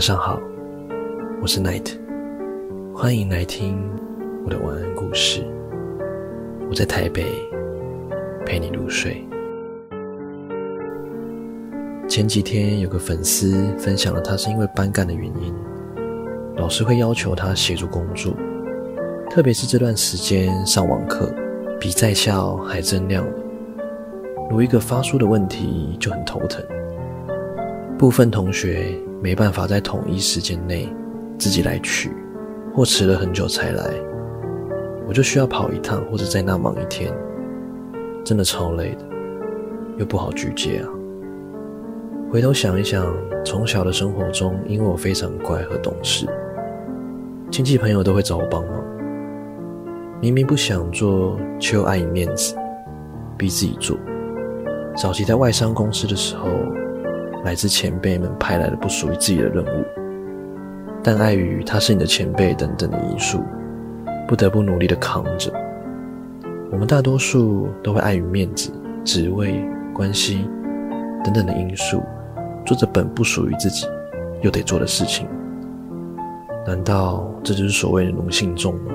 晚上好，我是 Night，欢迎来听我的晚安故事。我在台北陪你入睡。前几天有个粉丝分享了，他是因为班干的原因，老师会要求他协助工作，特别是这段时间上网课比在校还增量了。如一个发书的问题就很头疼，部分同学没办法在统一时间内自己来取，或迟了很久才来，我就需要跑一趟或者在那忙一天，真的超累的，又不好拒接啊。回头想一想，从小的生活中，因为我非常乖和懂事，亲戚朋友都会找我帮忙，明明不想做，却又碍于面子，逼自己做。早期在外商公司的时候，来自前辈们派来的不属于自己的任务，但碍于他是你的前辈等等的因素，不得不努力的扛着。我们大多数都会碍于面子、职位、关系等等的因素，做着本不属于自己又得做的事情。难道这就是所谓的奴性重吗？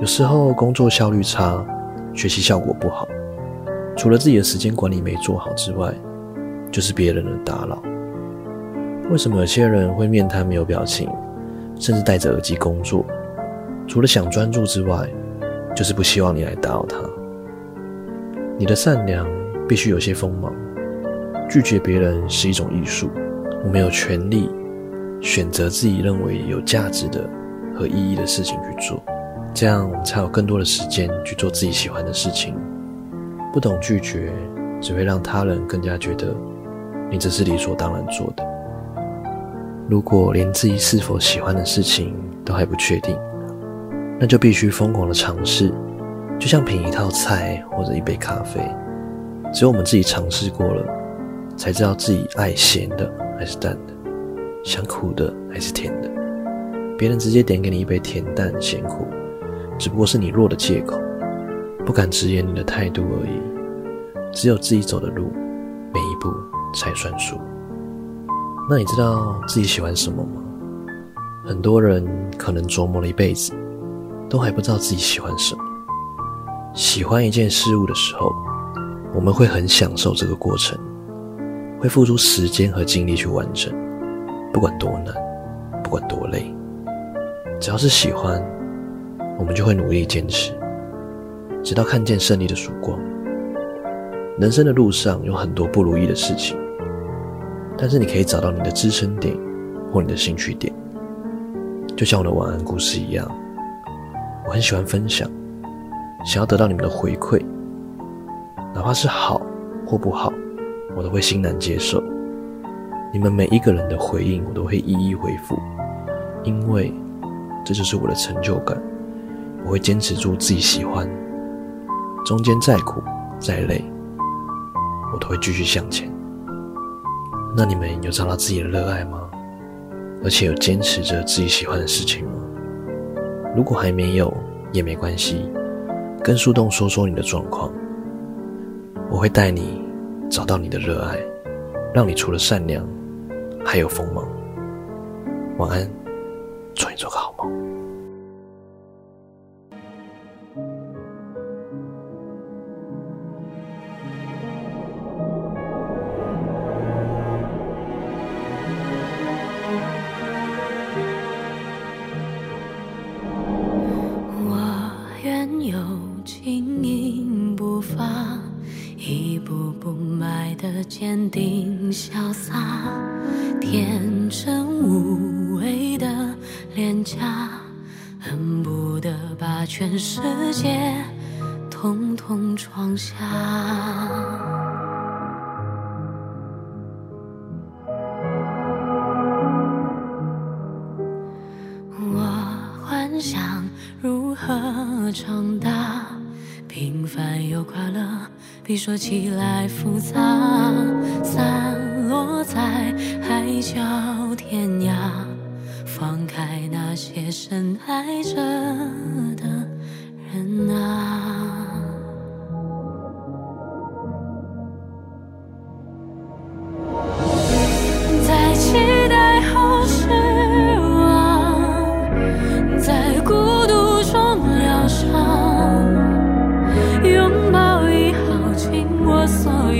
有时候工作效率差，学习效果不好。除了自己的时间管理没做好之外，就是别人的打扰。为什么有些人会面瘫没有表情，甚至戴着耳机工作？除了想专注之外，就是不希望你来打扰他。你的善良必须有些锋芒，拒绝别人是一种艺术。我们有权利选择自己认为有价值的和意义的事情去做，这样我们才有更多的时间去做自己喜欢的事情。不懂拒绝，只会让他人更加觉得你这是理所当然做的。如果连自己是否喜欢的事情都还不确定，那就必须疯狂的尝试，就像品一套菜或者一杯咖啡，只有我们自己尝试过了，才知道自己爱咸的还是淡的，想苦的还是甜的。别人直接点给你一杯甜淡咸苦，只不过是你弱的借口。不敢直言你的态度而已，只有自己走的路，每一步才算数。那你知道自己喜欢什么吗？很多人可能琢磨了一辈子，都还不知道自己喜欢什么。喜欢一件事物的时候，我们会很享受这个过程，会付出时间和精力去完成，不管多难，不管多累，只要是喜欢，我们就会努力坚持。直到看见胜利的曙光。人生的路上有很多不如意的事情，但是你可以找到你的支撑点或你的兴趣点。就像我的晚安故事一样，我很喜欢分享，想要得到你们的回馈，哪怕是好或不好，我都会欣然接受。你们每一个人的回应，我都会一一回复，因为这就是我的成就感。我会坚持住自己喜欢。中间再苦再累，我都会继续向前。那你们有找到自己的热爱吗？而且有坚持着自己喜欢的事情吗？如果还没有，也没关系，跟树洞说说你的状况，我会带你找到你的热爱，让你除了善良，还有锋芒。晚安，做你做个轻盈步伐。一步步迈得坚定潇洒，天真无畏的脸颊，恨不得把全世界统统装下。比说起来复杂。散落在海角天涯，放开那些深爱着的人啊。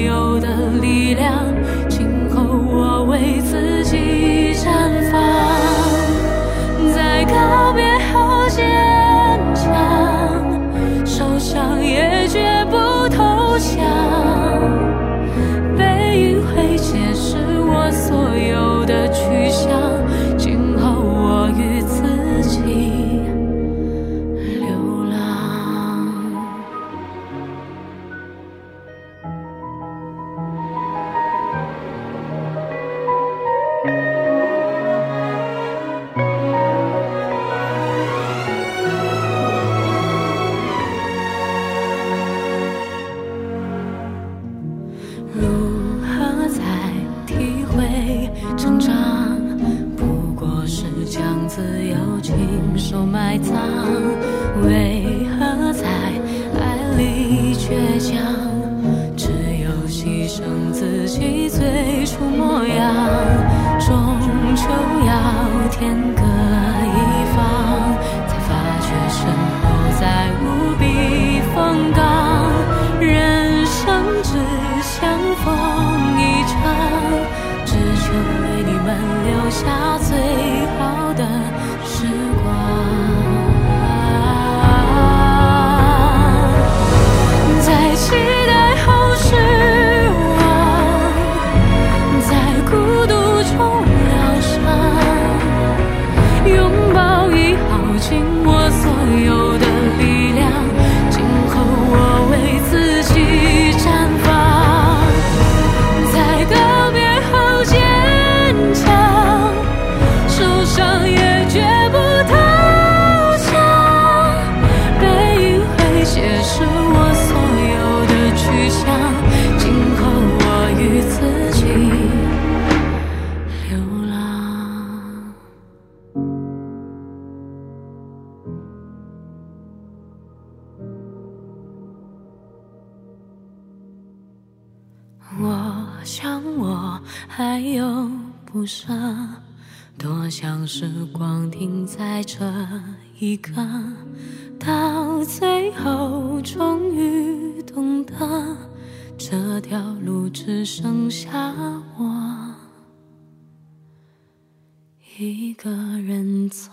有的力量今后我为自己绽放。在告别后坚强受伤也绝不投降。背影会解释子要亲手埋葬，为何在爱里倔强？只有牺牲自己最初模样，终究要天各一方，才发觉身后再无避风港，人生只相逢一场。只求为你们留下最还有不舍，多想时光停在这一刻，到最后终于懂得，这条路只剩下我一个人走。